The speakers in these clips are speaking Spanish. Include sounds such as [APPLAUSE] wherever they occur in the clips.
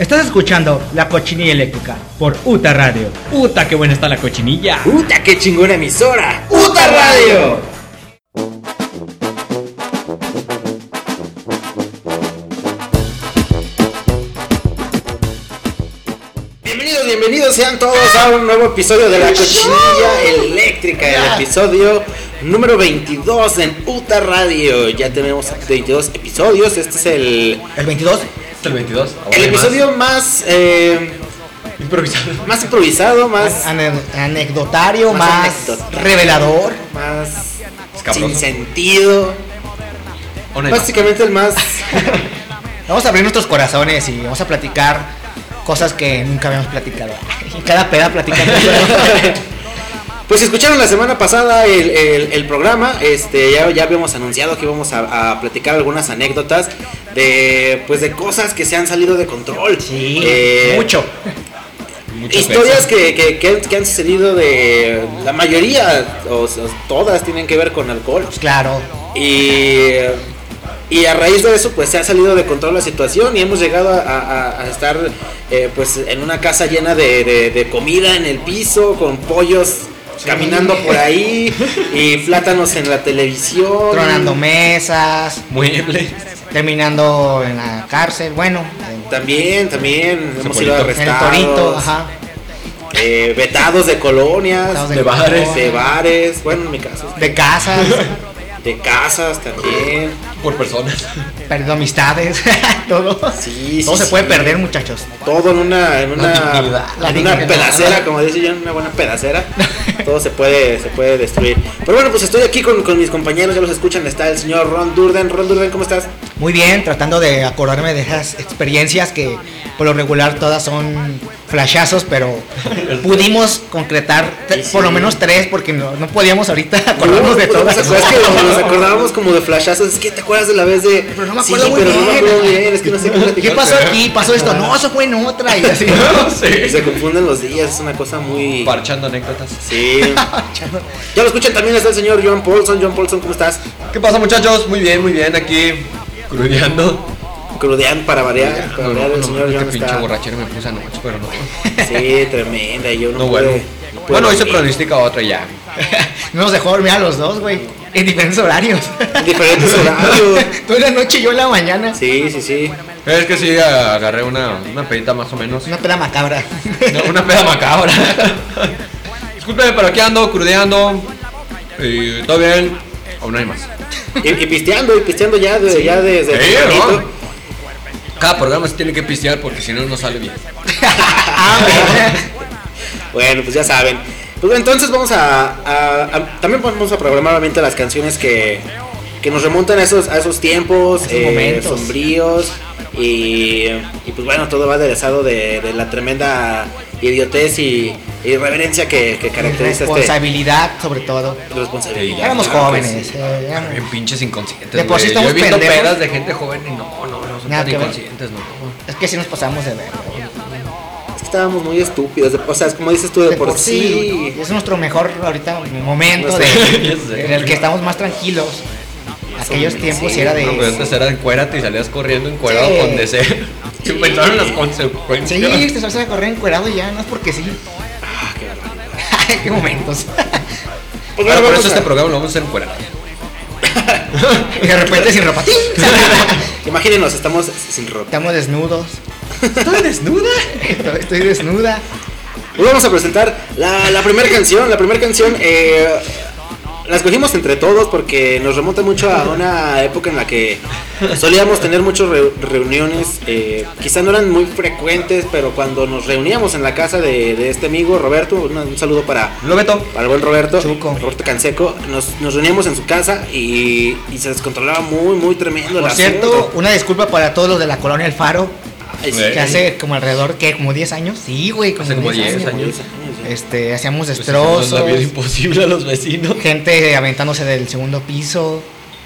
Estás escuchando La Cochinilla Eléctrica por UTA Radio. ¡Puta, qué buena está la cochinilla! ¡Puta, qué chingona emisora! ¡Puta Radio! Bienvenidos, bienvenidos sean todos a un nuevo episodio de La Cochinilla Eléctrica, el episodio número 22 en Puta Radio. Ya tenemos 22 episodios, este es el, ¿El 22? ¿Es el 22? el episodio más... eh, Improvisado. más improvisado, más... Ane- anecdotario, Más más, anecdotario. revelador. más Escabroso. sin sentido. Básicamente el más. [LAUGHS] Vamos a abrir nuestros corazones y vamos a platicar cosas que nunca habíamos platicado. Y [LAUGHS] cada peda platicando. [LAUGHS] Pues si escucharon la semana pasada el, el- el programa, este, ya, ya habíamos anunciado que íbamos a, a platicar algunas anécdotas de pues de cosas que se han salido de control. Sí, Eh, mucho. Muchas Historias que, que, que han, que han sucedido de la mayoría, o, todas tienen que ver con alcohol. Pues claro. Y, y a raíz de eso, pues se ha salido de control la situación y hemos llegado a, a- a estar eh, pues en una casa llena de, de- de comida en el piso, con pollos caminando por ahí y plátanos en la televisión. Tronando mesas, Muebles. terminando en la cárcel. Bueno, en- También, también hemos sido Cepolito. en el arrestados. torito, ajá. eh, vetados de colonias, Vetados de bares. de bares, bueno, en mi caso, De casas, de casas también. Por personas. perdido amistades, [LAUGHS] todo. Sí, todo sí, se puede sí. perder, muchachos. todo en una en una, La en una pedacera como dice yo en una buena pedacera todo se puede se puede destruir pero bueno pues estoy aquí con, con mis compañeros ya los escuchan está el señor Ron Durden Ron Durden cómo estás Muy bien, tratando de acordarme de esas experiencias que por lo regular todas son flashazos, pero [LAUGHS] pudimos concretar te- Sí, sí. por lo menos tres porque no, no podíamos ahorita [LAUGHS] acordarnos de No, todas. es que [LAUGHS] nos acordábamos como de flashazos es que te acuerdas de la vez de Pero no me sí acuerdo muy pero no me bien. acuerdo bien es que no sé qué ¿Qué platicar pasó aquí? Pasó esto. No, eso fue en otra y así. Y se confunden los días es una cosa muy Parchando anécdotas. sí ya lo escuchan también está el señor John Paulson John Paulson cómo estás ¿Qué pasa, muchachos? Muy bien, muy bien. Aquí, crudeando. Crudean para variar para No, variar no, el no, señor John pinche está borrachera me puse anoche, pero no. sí tremenda y yo no, No, pude- bueno. no pude Bueno, hoy se pronostica otra ya. No [LAUGHS] nos dejó dormir a los dos, güey. En diferentes horarios. diferentes horarios. Tú en la noche y yo en la mañana. Sí, sí, sí. Es que sí, agarré una, una pedita más o menos. Una peda macabra. Una, una peda macabra. [LAUGHS] Disculpe, pero aquí ando, crudeando. Y todo bien. Aún hay más. Y, y pisteando, y pisteando ya, de, ya desde Sí. ¿no? Cada programa se tiene que pistear porque si no, no sale bien. [LAUGHS] Ah. Bueno, pues ya saben. Pues entonces vamos a, a- a- También vamos a programar obviamente las canciones que, que nos remontan a esos, a esos tiempos, Esos eh, momentos. sombríos. Y, y pues bueno, todo va aderezado de, de la tremenda idiotez y irreverencia que, que caracteriza este Responsabilidad, sobre todo. responsabilidad. Éramos jóvenes. eh, éramos- Bien pinches inconscientes. De por sí estamos Yo he visto pedas de gente joven y no, no, no son Nada tan que ver. inconscientes, no. Es que sí nos pasamos de ver. Es que estábamos muy estúpidos. de- o sea, como dices tú, de, por, sí. Es nuestro mejor ahorita momento de, [LAUGHS] Ya sé. en el que estamos más tranquilos. Aquellos tiempos sí, era de. No, pero antes era encuérate y salías corriendo encuerado Sí. con deseo. Y pensaron en las consecuencias. Sí, te salsa a correr encuerado y ya, no es porque sí. Ah, qué [LAUGHS] momentos. Pues Ahora bueno, por vamos eso a- este programa lo vamos a hacer encuerado. Y de repente sin ropa. [LAUGHS] Imagínenos, estamos sin ropa. Estamos desnudos. ¿Estoy desnuda? Estoy, estoy desnuda. Hoy vamos a presentar la, la primera canción. La primera canción eh, la escogimos entre todos porque nos remonta mucho a una época en la que solíamos tener muchas reu- reuniones. eh, quizá no eran muy frecuentes, pero cuando nos reuníamos en la casa de, de este amigo Roberto, un, un saludo para, Lo meto. para el buen Roberto, Chuco. Roberto Canseco, nos, nos reuníamos en su casa y, y se descontrolaba muy, muy tremendo. el Por cierto, asunto. una disculpa para todos los de la colonia El Faro, Ay, sí, que hace como alrededor, ¿qué? ¿Como 10 años? Sí, güey, como, Hace como 10 10 años. años. Este, hacíamos Pues destrozos, la vida imposible a los vecinos. gente aventándose del segundo piso.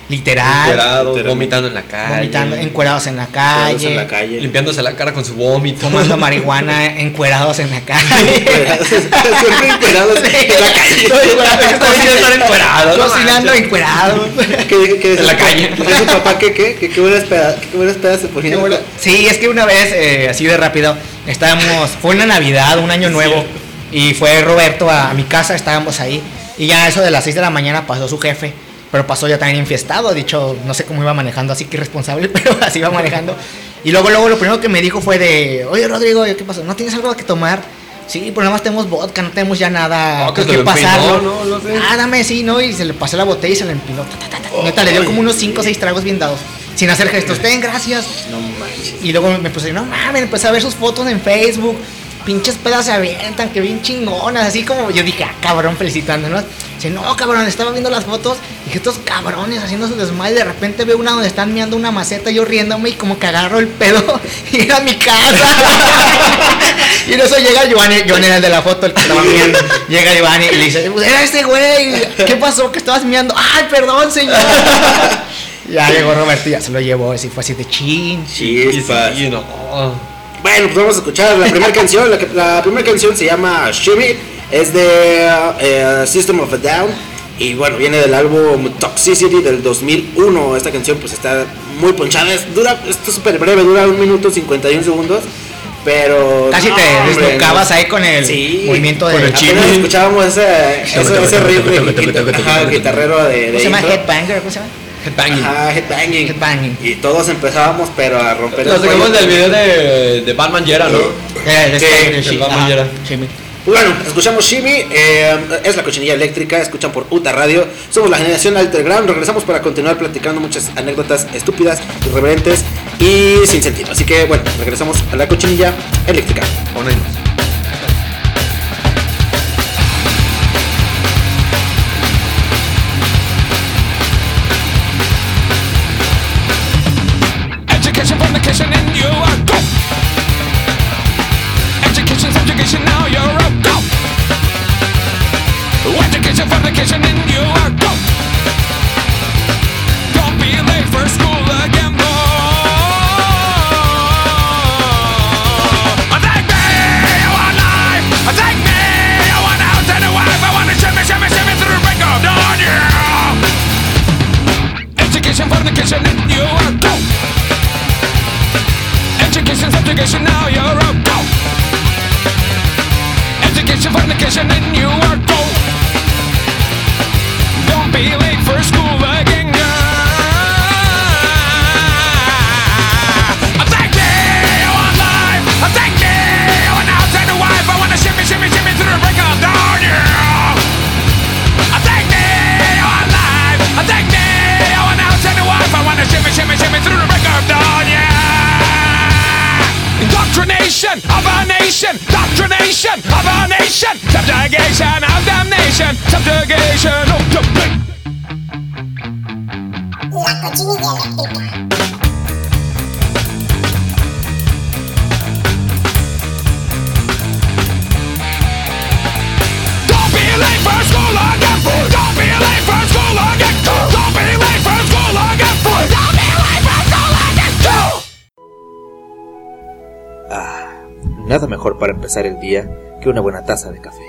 Literal. Encuerados, literal. vomitando en la calle. Vomitando, encuerados en la Encuerados calle. en la calle. Limpiándose la cara con su vómito. Fumando [LAUGHS] marihuana, encuerados en la calle. Encuerados, [LAUGHS] encuerados en la calle. Cocinando encuerados. Que, que En la calle. Su papá que qué, que qué buenas pedas, qué buenas pedas se ponían. Sí, es que una vez, eh, así de rápido, estábamos, fue una Navidad, un año nuevo, y fue Roberto a, a mi casa, estábamos ahí, y ya eso de las 6 de la mañana pasó su jefe, pero pasó ya también infiestado, dicho, no sé cómo iba manejando, así que irresponsable, [LAUGHS] pero así iba manejando. Y luego, luego lo primero que me dijo fue de, oye Rodrigo, ¿qué pasó? ¿No tienes algo que tomar? Sí, pero nada más tenemos vodka, no tenemos ya nada Ah, que se qué lo empinó, pasarlo. ¿no? No sé. Ah, dame, sí, ¿no? Y se le pasó la botella y se la empinó. Ta, ta, ta, ta. Neta, le dio como unos 5 o 6 tragos bien dados. Sin hacer gestos. Ten, gracias. No manches. Y luego me puse, no mames, empecé a ver sus fotos en Facebook. Pinches pedas se avientan, que bien chingonas. Así como yo dije, ah, cabrón, felicitándonos. Dice, no, cabrón, estaba viendo las fotos. Y dije, estos cabrones haciendo su desmadre. De repente veo una donde están mirando una maceta, yo riéndome y como que agarro el pedo [LAUGHS] y era mi casa. [LAUGHS] y en eso llega Giovanni, Giovanni era el de la foto, el que estaba mirando. Llega Giovanni y le dice, pues era ese güey. ¿Qué pasó? Que estabas mirando. Ay, perdón, señor. [LAUGHS] ya llegó Roberto y ya se lo llevó. Así fue así de chin. Chispas. Sí, no. Bueno, pues vamos a escuchar la primera canción. La, que- la primera canción se llama Shimmy. Es de eh, System of a Down. Y bueno, viene del álbum Toxicity del 2001. Esta canción pues está muy ponchada. Es, dura, esto es súper breve, dura un minuto 51 segundos. Pero... Casi no, te no. ahí con el Sí, movimiento con de el. Apenas escuchábamos ese, ese, ese riff guitarrero de, ¿Cómo de se llama? Headbanger, ¿cómo se llama? Headbanging. Ajá, headbanging. Headbanging. Y todos empezábamos, pero a romper el sacamos del video de, de Batman Yera, ¿no? Eh, de Sí, Batman Yera. Bueno, escuchamos Shimmy, eh, es la cochinilla eléctrica, escuchan por UTA Radio. Somos la generación Alterground. Regresamos para continuar platicando muchas anécdotas estúpidas, irreverentes y sin sentido. Así que bueno, regresamos a la cochinilla eléctrica. Ponenos. El día que una buena taza de café.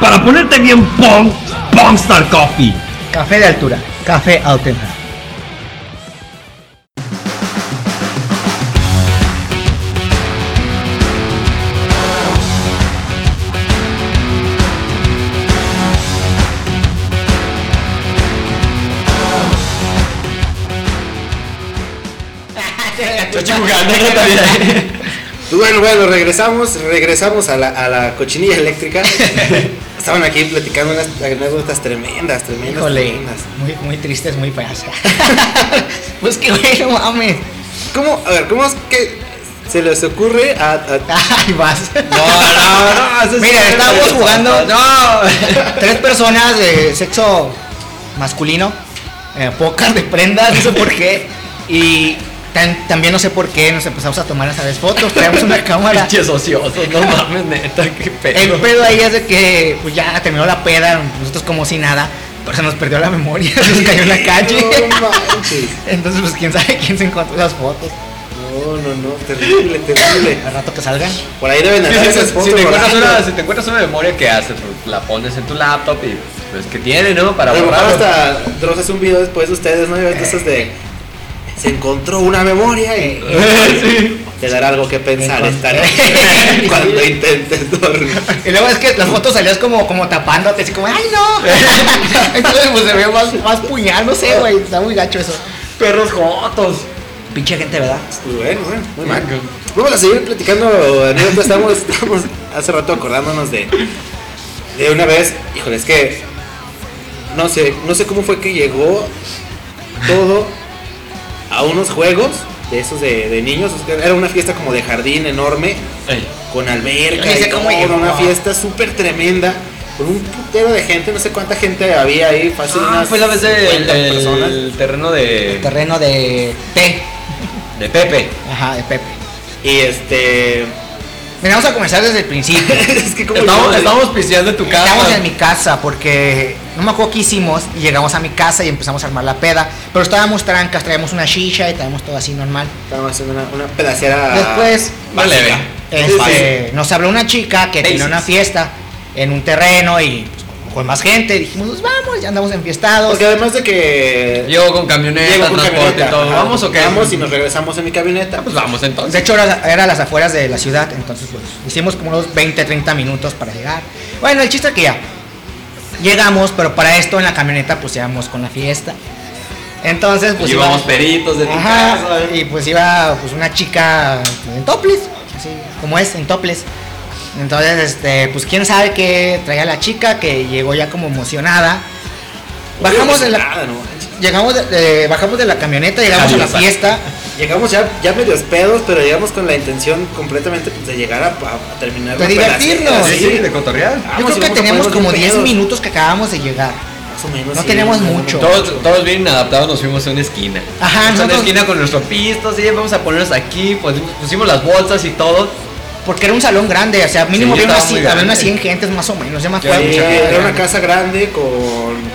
Para ponerte bien pong, Pongstar Coffee. Café de altura, café auténtico. Pues bueno, bueno, regresamos, regresamos a la, a la cochinilla eléctrica. [LAUGHS] Estaban aquí platicando unas anécdotas tremendas, tremendas, Híjole, tremendas. muy, muy tristes, muy feas. [LAUGHS] pues que güey, no mames. ¿Cómo, a ver, cómo es que se les ocurre a, a- [LAUGHS] Ay, vas. No, no, no. es- Mira, estábamos jugando. No. Tres personas de sexo masculino, eh, pocas de prendas, no sé por qué. Y tan- también no sé por qué nos empezamos a tomar esa vez fotos. Traemos una [LAUGHS] cámara. Pinches ociosos, no mames, neta, qué El pedo. pedo ahí es de que pues ya terminó la peda, nosotros como si nada. Pero se nos perdió la memoria, [LAUGHS] se nos cayó en la calle. No manches. [LAUGHS] Entonces, pues quién sabe quién se encontró esas fotos. No, no, no, terrible, terrible. Al rato que salgan. Por ahí deben andar sí, esas si, te encuentras una, si te encuentras una memoria, ¿qué haces? Pues la pones en tu laptop y pues que tiene, ¿no? Para borrarlo. hasta hace un video después de ustedes, ¿no? Y ves cosas de. Se encontró una memoria y [LAUGHS] sí. te dará algo que pensar esta Encontré. noche [LAUGHS] cuando intentes dormir. Y luego es que las fotos salías como, como tapándote, así como, ¡ay no! [LAUGHS] Entonces, pues se ve más, más puñal, no sé, güey. Está muy gacho eso. Perros jotos. Pinche gente, ¿verdad? Pues bueno, bueno, muy mal. Vamos a seguir platicando anécdotas. Estamos, estamos hace rato acordándonos de, de una vez. Híjole, es que no sé, no sé cómo fue que llegó todo a unos juegos de esos de, de niños. O sea, Era una fiesta como de jardín enorme, Ey. con alberca sé y todo, llegó. una fiesta súper tremenda. Con un putero de gente, no sé cuánta gente había ahí, fácil Ah, unas fue la vez del 50 el personas. terreno de, Terreno de té. de Pepe. Ajá, de Pepe. Y este. Vamos a comenzar desde el principio. [LAUGHS] es que como Estamos, yo- estamos pisteando en tu casa. Estamos en mi casa porque no me acuerdo qué hicimos y llegamos a mi casa y empezamos a armar la peda. Pero estábamos trancas, traíamos una shisha y traíamos todo así normal. Estábamos haciendo una, una pedacera. Después Vale, este, nos habló una chica que tenía una fiesta en un terreno y con más gente. Dijimos, pues vamos, ya andamos enfiestados. Porque además de que. Llego con camioneta, llego con transporte camioneta, y todo. ajá, ¿Vamos o qué? Vamos y nos regresamos en mi camioneta. Pues vamos entonces. De hecho, era, era a las afueras de la ciudad, entonces pues hicimos como unos 20, 30 minutos para llegar. Bueno, el chiste es que ya llegamos, pero para esto en la camioneta pues íbamos con la fiesta. Entonces pues Llevamos peritos de tu Ajá, casa. y pues iba pues una chica en toples, así como es, en toples. Entonces, este, pues quién sabe qué traía la chica que llegó ya como emocionada. Bajamos de la, no llegamos de, de- bajamos de la camioneta, llegamos a la Adiós. fiesta. Llegamos ya, ya medios pedos, pero llegamos con la intención completamente pues, de llegar a, a- a terminar. De la divertirnos. Sí, sí, de cotorrear. Yo Vamos y creo que teníamos como bien 10 pedos. minutos que acabamos de llegar. Más o menos. No sí, tenemos mucho. Todos, todos bien adaptados nos fuimos a una esquina. Ajá, Fuimos a una nosotros- esquina con nuestro pisto, sí, vamos a ponernos aquí, pues, pusimos las bolsas y todo. Porque era un salón grande, o sea, mínimo Sí, había, unas, había unas grande. 100 gentes más o menos, ya me acuerdo. Sí, era una casa grande con,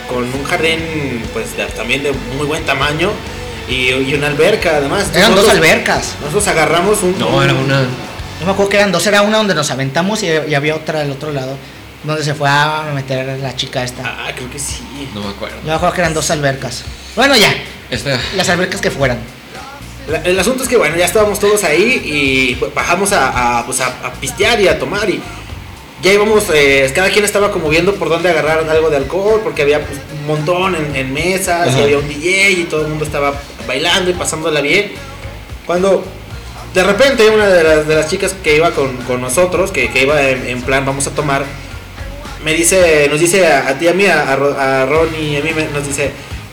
con un jardín pues de- también de muy buen tamaño y, y una alberca además. Eran dos albercas. Nosotros agarramos un... No, era una. Yo me acuerdo que eran dos, era una donde nos aventamos y, y había otra al otro lado, donde se fue a meter la chica esta. Ah, creo que sí. No me acuerdo. Yo me acuerdo que eran dos albercas. Bueno, ya, las albercas que fueran. La- el asunto es que bueno, ya estábamos todos ahí y pues, bajamos a, a, pues, a, a pistear y a tomar y ya íbamos, eh, cada quien estaba como viendo por dónde agarrar algo de alcohol porque había pues, un montón en, en mesas y Ajá. había un DJ y todo el mundo estaba bailando y pasándola bien. Cuando de repente una de las, de las chicas que iba con, con nosotros, que, que iba en, en plan vamos a tomar, me dice, nos dice a, ti, a mí, a, a Ro- a Ron y a mí nos dice,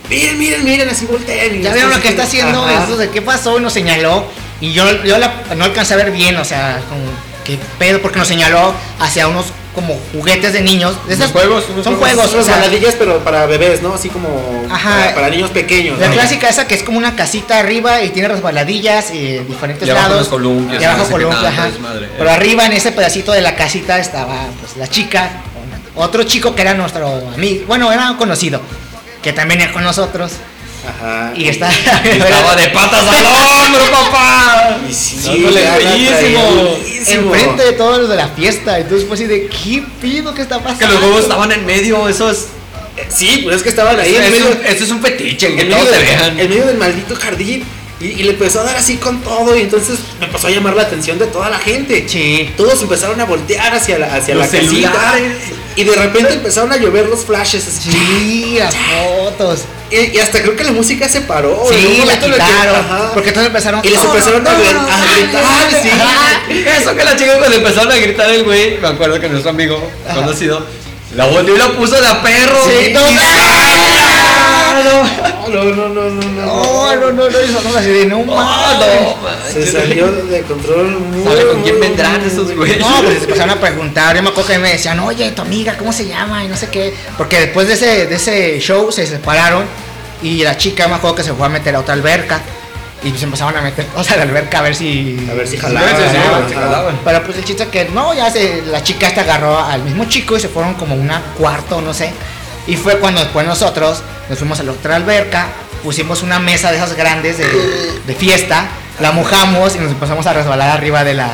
miren, miren, miren, así volteen. y Ya vieron lo que está haciendo, Ajá. eso de qué pasó y nos señaló. Y yo, yo la- no alcancé a ver bien, o sea, como, qué pedo, porque nos señaló hacia unos como juguetes de niños. De esos juegos, unos son juegos, juegos, Son resbaladillas, pero para bebés, ¿no? Así como Ajá. para, para niños pequeños. La ¿no? clásica esa que es como una casita arriba y tiene resbaladillas y diferentes Y abajo lados. unos columpios, Y abajo no columpios, tanto ajá. desmadre. Pero arriba en ese pedacito de la casita estaba pues la chica, otro chico que era nuestro amigo, bueno, era conocido, que también era con nosotros. Ajá. Y está. [LAUGHS] Estaba de patas al hombro, [LAUGHS] papá. Y sí, la bellísimo. enfrente de todos los de la fiesta. Entonces fue así de ¿qué pido que está pasando? Que los huevos estaban en medio, eso es. Eh, Sí, pues es que estaban ahí Eso en es, medio, un, eso es un fetiche, que en todos medio, te del- vean. en medio del maldito jardín. Y, y le empezó a dar así con todo. Y entonces me empezó a llamar la atención de toda la gente. Sí. Todos empezaron a voltear hacia la, hacia Los la casita. Y de repente empezaron a llover los flashes. así. Sí, las fotos. Y, y hasta creo que la música se paró. Sí, la que- quitaron. ajá. Porque entonces empezaron. Y les "No, empezaron a no, gri- no, a no, gritar, no, sí. ajá. [LAUGHS] Eso que la chica cuando empezaron a gritar el güey, me acuerdo que nuestro amigo conocido la volvió y la puso de a perro. Sí, Y- no, No, no, no, no, no. No, no, no, de no Oh, mames. no, Se manches. salió de control muy ¿Sabe con quién muy, vendrán muy, esos güeyes? No, pues se empezaron a preguntar. Yo me acuerdo que me decían, oye, tu amiga, ¿cómo se llama? Y no sé qué. Porque después de ese, de ese show se separaron y la chica me acuerdo que se fue a meter a otra alberca. Y pues empezaron a meter cosas a la alberca a ver si. A ver si Sí, jalaba. sí, sí, Ajá. se jalaban. Pero pues el chiste es que no, ya se, la chica esta agarró al mismo chico y se fueron como a una cuarto, no sé. Y fue cuando después nosotros nos fuimos a la otra alberca, pusimos una mesa de esas grandes de, de fiesta, la mojamos y nos empezamos a resbalar arriba de la...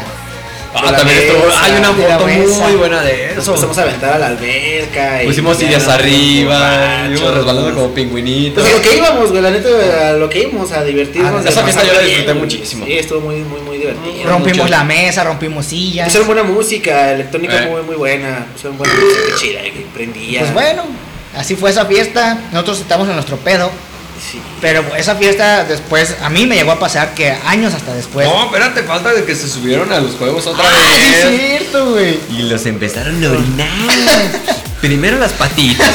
Ah, también estuvo- mesa, hay una foto muy buena de Nos eso. empezamos a aventar a la alberca. y Pusimos sillas nos arriba, íbamos resbalando como pingüinitos. Pues a lo que íbamos, güey, la neta, a lo que íbamos a divertirnos. Ah, esa fiesta yo la disfruté bien, muchísimo. Sí, estuvo muy, muy, muy divertido. Rompimos mucho. la mesa, rompimos sillas. Pusieron buena música, electrónica Eh. muy, muy buena. Pusieron buena música chida, que prendía. Pues bueno, así fue esa fiesta. Nosotros estamos en nuestro pedo. Sí. Pero esa fiesta después, a mí me llegó a pasar que años hasta después. No, espérate, falta de que se subieron a los juegos otra ah, sí vez. es cierto, güey. Y los empezaron a orinar. Primero las patitas.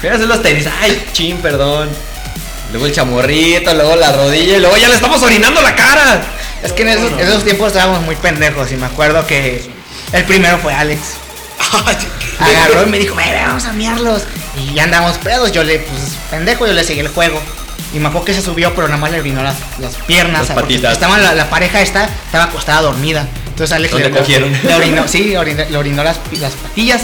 Primero hacer los tenis. Ay, chin, perdón. Luego el chamorrito, luego la rodilla y luego ya le estamos orinando la cara. Es que en esos, en esos tiempos estábamos muy pendejos y me acuerdo que el primero fue Alex. [LAUGHS] Agarró y me dijo, "Ve, ve, vamos a miarlos. Y ya andamos pedos. Yo le, pues, pendejo, yo le seguí el juego. Y me acuerdo que se subió, pero nada más le orinó las, las piernas. Las patitas. Estaba la, la pareja esta, estaba acostada dormida. Entonces Alex ¿Dónde le, cogieron? le orinó, sí, le orinó las, las patillas.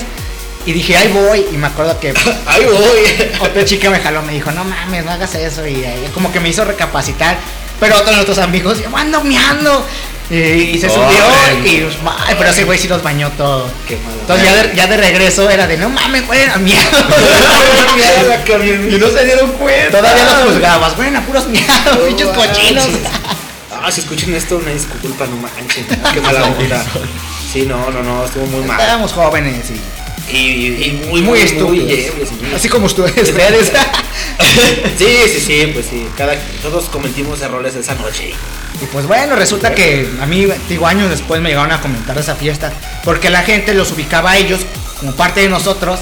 Y dije, ahí voy. Y me acuerdo que [COUGHS] Ahí voy. [LAUGHS] otra chica me jaló, me dijo, no mames, no hagas eso. Y ahí como que me hizo recapacitar. Pero otro de nuestros amigos, yo ando miando. Y, y se subió y pues, ay, pero ese güey sí los bañó todo. Qué malo. Entonces ya de, ya de regreso era de no mames, güey, a miado. [LAUGHS] Y no se dieron cuenta. Todavía los juzgabas, güey, a puros miados, No [LAUGHS] pinches cochinos. Ah, si escuchan esto, una disculpa, no manchen. Qué [LAUGHS] mala onda. Sí, no, no, no, estuvo muy mal. Éramos jóvenes y, Y, y, y muy, muy muy- Así como ustedes. [LAUGHS] Sí, sí, sí, pues sí. Cada, todos cometimos errores esa noche. Y pues bueno, resulta que a mí, digo, años después me llegaron a comentar esa fiesta, porque la gente los ubicaba a ellos como parte de nosotros,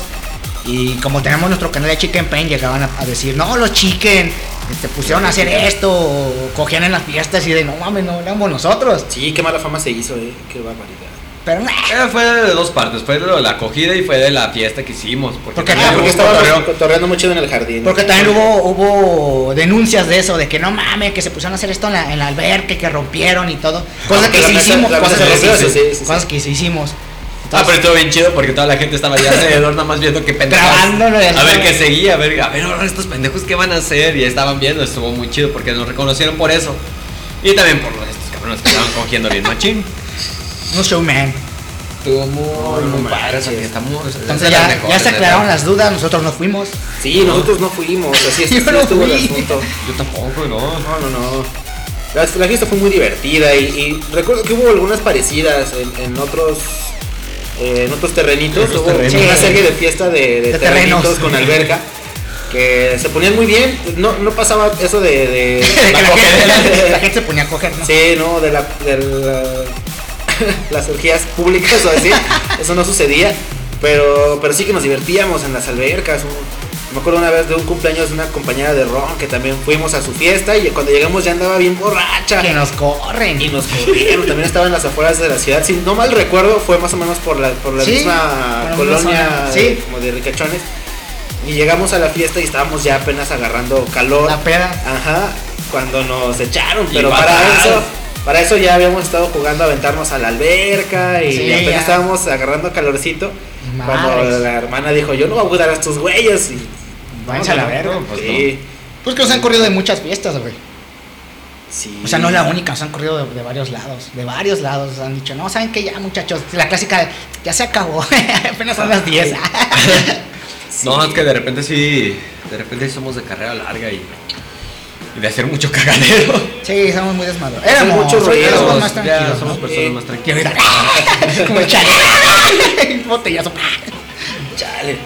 y como tenemos nuestro canal de Chicken Pain, llegaban a, a decir, no, los chicken, este, pusieron a hacer esto, o cogían en las fiestas y de, no mames, no éramos nosotros. Sí, qué mala fama se hizo, eh. Qué barbaridad. Pero nah, Eh, fue de dos partes, fue de lo de la acogida y fue de la fiesta que hicimos. Porque, Porque- también ah, hubo Porque estábamos cotorreando mucho en el jardín. porque también hubo, hubo denuncias de eso, de que no mames, que se pusieron a hacer esto en la, en la alberca, que rompieron y todo. Cosas Ah, que sí hicimos, cosas que sí sí, sí, cosas que sí hicimos. Ah, pero estuvo bien chido porque toda la gente estaba allá alrededor nada más viendo qué pendejos. Grabándolo A ver qué seguía, a ver, a ver ahora estos pendejos qué van a hacer. Y estaban viendo, estuvo muy chido porque nos reconocieron por eso. Y también por lo de estos cabrones que estaban cogiendo bien machín. Un showman. Estuvo muy, no muy padre esa manches. fiesta. muy- es de Entonces ya, mejores, ya se aclararon las dudas, nosotros no fuimos. Sí, nosotros no fuimos, así es, [LAUGHS] no estuvo el asunto. Yo tampoco, no. No, no, no. La, la fiesta fue muy divertida y, y recuerdo que hubo algunas parecidas en, en otros eh, en otros terrenitos. Otros hubo terrenos. una serie de fiesta de, de De terrenitos terrenos. con alberca que se ponían muy bien. No, no pasaba eso de, de- [LAUGHS] De que la, cogedera. gente, la [LAUGHS] gente se ponía a coger, ¿no? Sí, no, de la, de la- [LAUGHS] las orgías públicas o así, eso no sucedía, pero, pero sí que nos divertíamos en las albercas. un- me acuerdo una vez de un cumpleaños de una compañera de Ron que también fuimos a su fiesta y cuando llegamos ya andaba bien borracha. Que nos corren. Y nos corrieron, también estaba en las afueras de la ciudad. Si no mal recuerdo, fue más o menos por la, por la Sí, misma colonia sí. como de ricachones. Y llegamos a la fiesta y estábamos ya apenas agarrando calor. La peda. Ajá, cuando nos echaron, pero para eso, para eso ya habíamos estado jugando a aventarnos a la alberca y Sí, apenas ya. estábamos agarrando calorcito. Cuando Madres. la hermana dijo, yo no voy a cuidar a estos güeyes. Y, Váyanse a la verga. no, pues sí, Pues que nos han corrido de muchas fiestas, güey. sí. O sea, no es la única, nos han corrido de, de varios lados. De varios lados. Nos han dicho, no, ¿saben que Ya, muchachos. La clásica, ya se acabó. [LAUGHS] Apenas son las 10. [LAUGHS] No, es que de repente sí, de repente sí somos de carrera larga y, y de hacer mucho cagadero. sí, somos muy desmadros. Éramos mucho ruido. éramos más Ya tranquilos. somos ¿no? personas más tranquilas. [LAUGHS] como chale. [LAUGHS] Botellazo. Chale.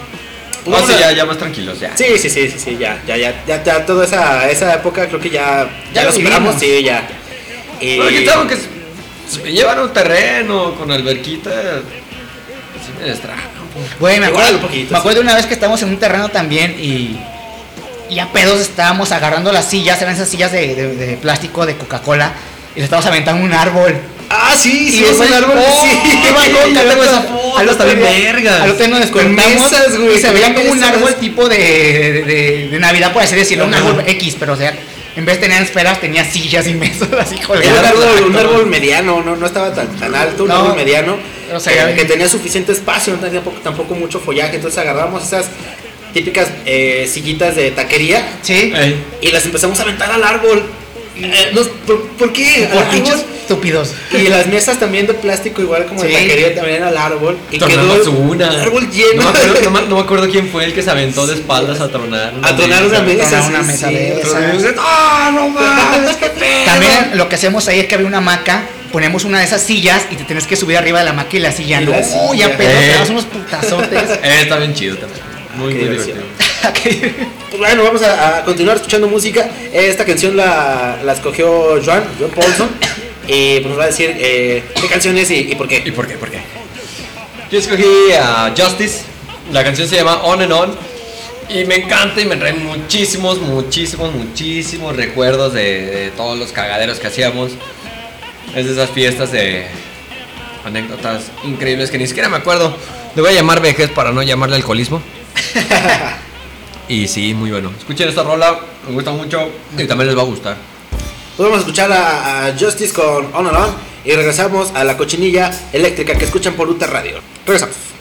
No, sí, ya, ya más tranquilos, ya. Sí, sí, sí, sí, sí, ya, ya, ya, ya, ya toda esa, esa época creo que ya, ya, Ya lo superamos, sí, ya. Y- Pero aquí tengo que me llevan un terreno con alberquita. Sí me distrajo. Güey, me acuerdo, un poquito, me acuerdo una vez que estábamos en un terreno también y, y a pedos estábamos agarrando las sillas, eran esas sillas de, de- de plástico de Coca-Cola y le estábamos aventando un árbol. Ah, sí, sí, es un árbol, ¡Oh! sí. [LAUGHS] Bien día- vergas. Al otro día nos güey, y se veía como un árbol tipo de, de, Navidad, por así decirlo, un árbol X, pero o sea, en vez de tener esferas tenía sillas y mesas [LAUGHS] así Era un árbol, un árbol mediano, no, no estaba tan, tan alto, un No, árbol mediano, o sea, que, que tenía suficiente espacio, no tenía tampoco, tampoco mucho follaje, entonces agarramos esas típicas eh, sillitas de taquería Sí. Ey. y las empezamos a aventar al árbol. Eh, ¿por, por qué? Por pinches estúpidos. Y las mesas también de plástico, igual como de taquería, también al árbol. Y Tornamos quedó una. el árbol lleno. No me, acuerdo, no me- no me acuerdo quién fue el que se aventó de espaldas a tronar. A tronar una mesa. sí, una mesa sí. de esas. ¡Ah, no mames! ¡Qué pedo! También lo que hacemos ahí es que había una hamaca, ponemos una de esas sillas y te tienes que subir arriba de la hamaca y la silla. Y no, la silla. ya pedo, Eh. te das unos putazotes. [LAUGHS] Eh, está bien chido también. Muy, Qué muy divertido. [LAUGHS] Pues bueno, vamos a, a continuar escuchando música. Esta canción la, la escogió Joan, John Paulson. [LAUGHS] Y pues nos va a decir eh, qué canción es y, y por ¿Y qué. por qué? ¿Por qué? Yo escogí a Justice. La canción se llama On and On. Y me encanta y me trae muchísimos, muchísimos, muchísimos recuerdos de, de todos los cagaderos que hacíamos. Es de esas fiestas de anécdotas increíbles que ni siquiera me acuerdo. Le voy a llamar vejez para no llamarle alcoholismo. [LAUGHS] y sí, muy bueno. Escuchen esta rola, me gusta mucho y también les va a gustar. Pues vamos a escuchar a, a Justice con On and On. Y regresamos a la cochinilla eléctrica que escuchan por Uta Radio. Regresamos.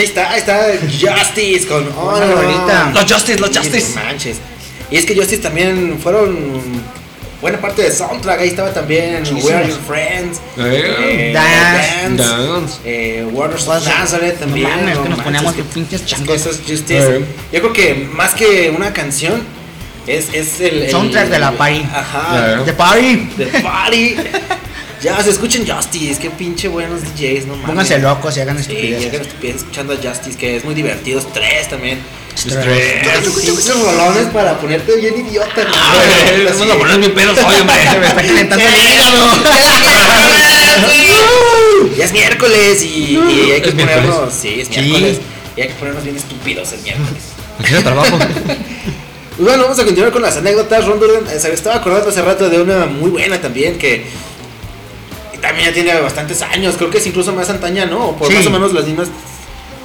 Ahí está, ahí está Justice con oh, no, no. Los Justice, los Justice. no manches. Y es que Justice también fueron buena parte de soundtrack. Ahí estaba también Muchísimos. We Are Your Friends, Eh, eh, Dance. Dance. eh, Warner's Pues, of Nazareth no también. mames, que nos manches, poníamos que- pinches es que changos. eso es Justice. Eh. Yo creo que más que una canción, es, es el, el- Soundtrack de la party. Ajá. The Party. The party. [LAUGHS] ya, se escuchen Justice. Qué pinche buenos DJs, no mames. Pónganse locos y hagan Sí, estupideces. hagan estupideces escuchando a Justice, que es muy divertido. Tres también. Estrés. Pinches rolones para ponerte bien idiota. ¿no? Ay, Así. Vamos a poner bien pedos hoy, hombre. [LAUGHS] Me está calentando el hígado. [LAUGHS] Ya es miércoles y, y hay que ponernos. Sí, es Sí. miércoles. Y hay que ponernos bien estúpidos el miércoles. Tiene trabajo. [LAUGHS] Pues bueno, vamos a continuar con las anécdotas. Ron Durden, eh, se me estaba acordando hace rato de una muy buena también que también ya tiene bastantes años. Creo que es incluso más antaña, ¿no? Por Sí. más o menos las mismas.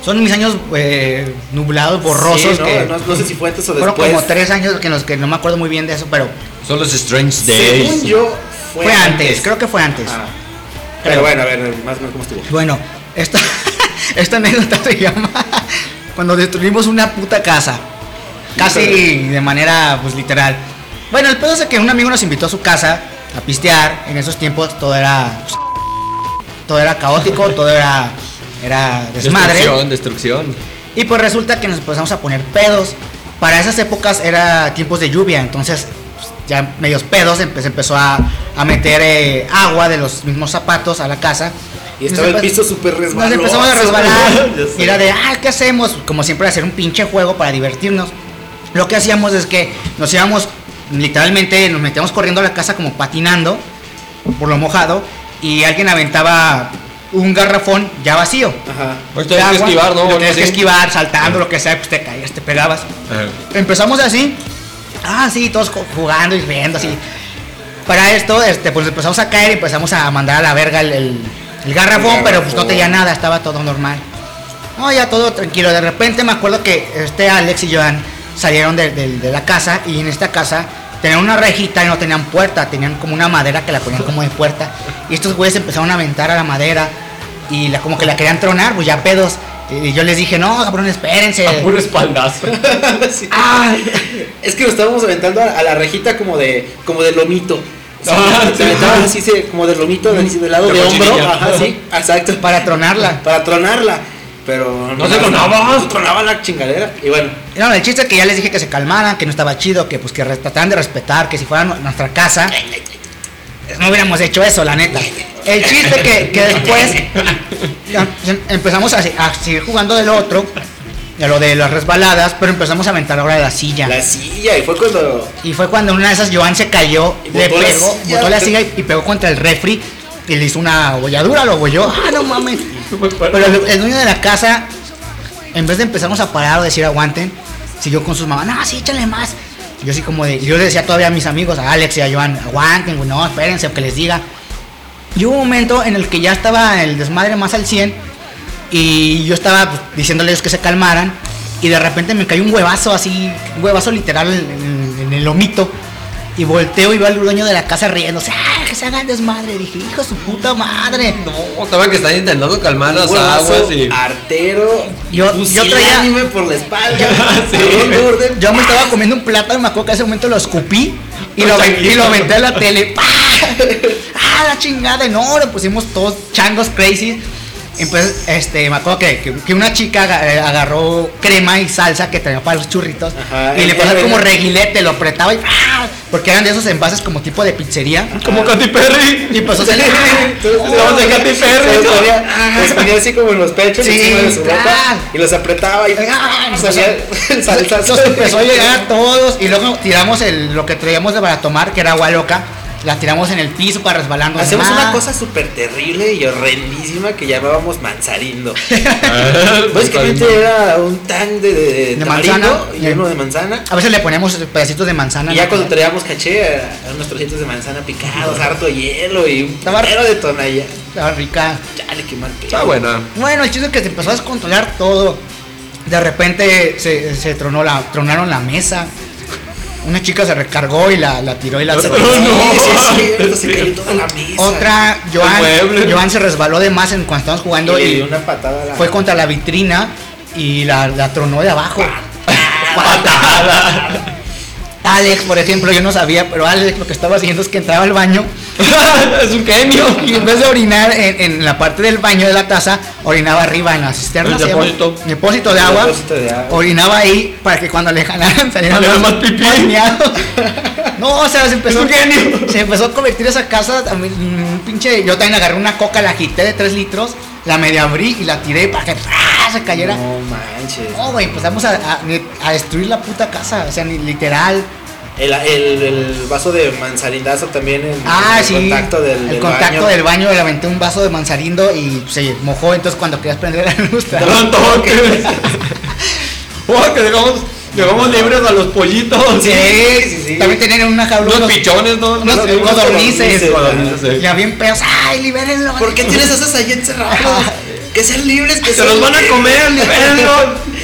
Son mis años eh, nublados, borrosos. Sí, ¿no? que No, no sé si fue antes o fueron después. como tres años que, en los que no me acuerdo muy bien de eso, pero Son los Strange Según Days. yo, fue, fue, antes. Creo que fue antes. Ah. Pero bueno, a ver, más o menos cómo estuvo. Bueno, esta, [LAUGHS] esta anécdota se llama [LAUGHS] cuando destruimos una puta casa. Casi de manera pues literal. Bueno, el pedo es que un amigo nos invitó a su casa a pistear. En esos tiempos todo era todo era caótico, [LAUGHS] todo era era desmadre. Destrucción, destrucción. Y pues resulta que nos empezamos a poner pedos. Para esas épocas era tiempos de lluvia, entonces pues, ya medios pedos empe- se empezó a, a meter eh, agua de los mismos zapatos a la casa. Y estaba Nos el piso súper Nos resbaloso. empezamos a resbalar. [LAUGHS] Y era de, ah, ¿qué hacemos? Como siempre, hacer un pinche juego para divertirnos. Lo que hacíamos es que nos íbamos, literalmente, nos metíamos corriendo a la casa como patinando por lo mojado. Y alguien aventaba un garrafón ya vacío. Ajá. Pues tenías que esquivar, ¿no? Lo tenías que esquivar, saltando, lo que sea, pues te caías, te pegabas. Ajá. Empezamos así. Ah, sí, todos jugando y riendo así. Para esto, este, pues empezamos a caer y empezamos a mandar a la verga el, el- el garrafón, El pero pues no tenía nada, estaba todo normal. No, ya todo tranquilo. De repente me acuerdo que este Alex y Joan salieron de, de- de la casa y en esta casa tenían una rejita y no tenían puerta, tenían como una madera que la ponían como de puerta. Y estos güeyes empezaron a aventar a la madera y la, como que la querían tronar, pues ya pedos. Y yo les dije, no, cabrón, espérense. A puro espaldazo. [LAUGHS] Sí. Ah, Es que lo estábamos aventando a, a la rejita como de como de lomito. Ah, se sí. aventaban así como de lomito de- del lado De de, hombro. Ajá, sí, exacto. para tronarla. Para tronarla. Pero ¿No se se tronaba la chingadera. Y bueno, No, el chiste es que ya les dije que se calmaran, que no estaba chido, que pues que trataran de respetar, que si fuera nu- nuestra casa, no hubiéramos hecho eso, la neta. El chiste que, que después em- empezamos a, a seguir jugando del otro, de lo de las resbaladas, pero empezamos a aventar ahora de la silla. la silla. Y fue cuando. Y fue cuando en una de esas Joan se cayó, le botó la pegó, silla. botó la silla y, y pegó contra el refri y le hizo una bolladura, lo bolló. Ah, no mames. [LAUGHS] Pero el, dueño de la casa, en vez de empezarnos a parar o decir aguanten, siguió con sus mamás, no, sí, échale más. Yo así como de, yo le decía todavía a mis amigos, a Alex y a Joan, aguanten, no, espérense, que les diga. Y hubo un momento en el que ya estaba el desmadre más al 100 y yo estaba pues, diciéndoles que se calmaran y de repente me cayó un huevazo así, un huevazo literal en- en el lomito y volteo y veo al dueño de la casa riéndose, ¡ah, que se hagan desmadre! dije, hijo de su puta madre. No, estaban que están intentando calmar las aguas y. Artero. Yo- yo traía- pusilánime por la espalda. [LAUGHS] Sí. Durden. Yo me estaba comiendo un plátano me acuerdo que en ese momento lo escupí y lo, y lo aventé a la [LAUGHS] tele. ¡Pah! ¡Ah, la chingada! No, le pusimos todos changos crazy. Entonces, este, me acuerdo que, que- una chica eh, agarró crema y salsa que traía para los churritos Ajá, y le el- como reguilete, lo apretaba y ¡ah! porque eran de esos envases como tipo de pizzería. Como Katy Perry. Y pues, o sea, [LAUGHS] Estamos de Katy Perry, Se los ¿no? ponía, los ponía así como en los pechos, Sí, encima de su ropa, claro. y los apretaba y ¡Ah! salía el [LAUGHS] salsazo. Nos empezó a llegar a todos y luego tiramos el, lo que traíamos de para tomar, que era agua loca, la tiramos en el piso para resbalarnos. Hacemos más. una cosa súper terrible y horrendísima que llamábamos manzarindo. [LAUGHS] Ah, Básicamente era un tan de, de, manzana. y uno de manzana. A veces le ponemos pedacitos de manzana. Y ya cuando traíamos caché, eran unos trocitos de manzana picados, harto hielo y un Estaba- putero de tonalla. Estaba rica. Chale, qué mal pedo. Está buena. Bueno, el chiste es que se empezó a descontrolar todo. De repente se, se tronó la, tronaron la mesa. Una chica se recargó y la, la tiró y la [LAUGHS] sí, sí, la mesa. Otra. Joan, Joan se resbaló de más en cuando estábamos jugando y dio una patada a la. fue contra la vitrina y la, la tronó de abajo. Alex, por ejemplo, yo no sabía, pero Alex lo que estaba haciendo es que entraba al baño [LAUGHS] es un genio. y en vez de orinar en, en la parte del baño de la taza, orinaba arriba en la cisterna. El se llama, depósito. depósito de El agua. depósito de agua. Orinaba ahí para que cuando le jalaran [LAUGHS] saliera Saliera más pipí. [LAUGHS] No, o sea, se empezó, Es un genio. se empezó a convertir esa casa también, un pinche. Yo también agarré una coca, la quité de 3 litros, la media abrí y la tiré para que ¡ah! se cayera. No manches. No, güey, empezamos a, a- a destruir la puta casa, o sea, ni literal. El, el, el vaso de manzarindazo también en, Ah, el sí. contacto del, el del contacto baño. del baño, le aventé un vaso de manzarindo y se mojó, entonces cuando querías prender la luz. Te dan toques. [LAUGHS] Oh, que dejamos, dejamos libres a los pollitos. Sí, sí, sí. También tenían una jaula. Unos unos- pichones, ¿no? unos unos codornices. codornices, sí. Ya bien pedos. ¡Ay, libérenlo! ¿Por qué tienes esos ahí encerrados? [LAUGHS] que sean libres, que Se los van a comer, libérenlos. [LAUGHS]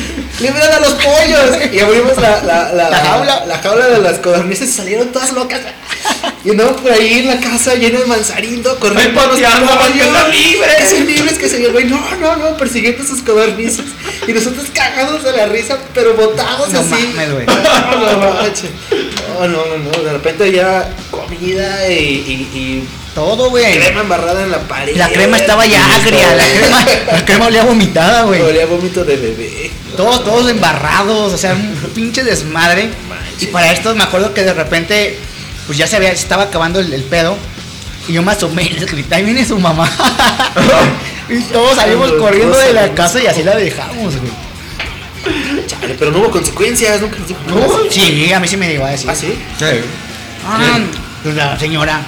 ¡Liberan a los pollos! Y abrimos la, la, la, La jaula. la jaula de las codornices y salieron todas locas. Y andamos por ahí en la casa lleno de manzarindo, corriendo a los libres. Que sean libres, que se güey. No, no, no, persiguiendo sus codornices. Y nosotros cagados de la risa, pero botados No así. mames, güey. No, no, no, no, no, no. De repente ya comida y, y, y Todo, güey. crema embarrada en la pared. La crema estaba ya agria, la crema, la crema olía vomitada, güey. Olía vómito de bebé. Todos, todos embarrados, o sea, un pinche desmadre. Y para esto me acuerdo que de repente, pues ya se había, se estaba acabando el, el pedo. Y yo me asomé [LAUGHS] y les grité, ahí viene su mamá. [LAUGHS] y todos salimos corriendo de la casa y así la dejamos, güey. Chale, pero no hubo consecuencias, nunca nos dijo nada. Sí, a mí sí me llegó a decir. ¿Ah, sí? Ah, pues la señora.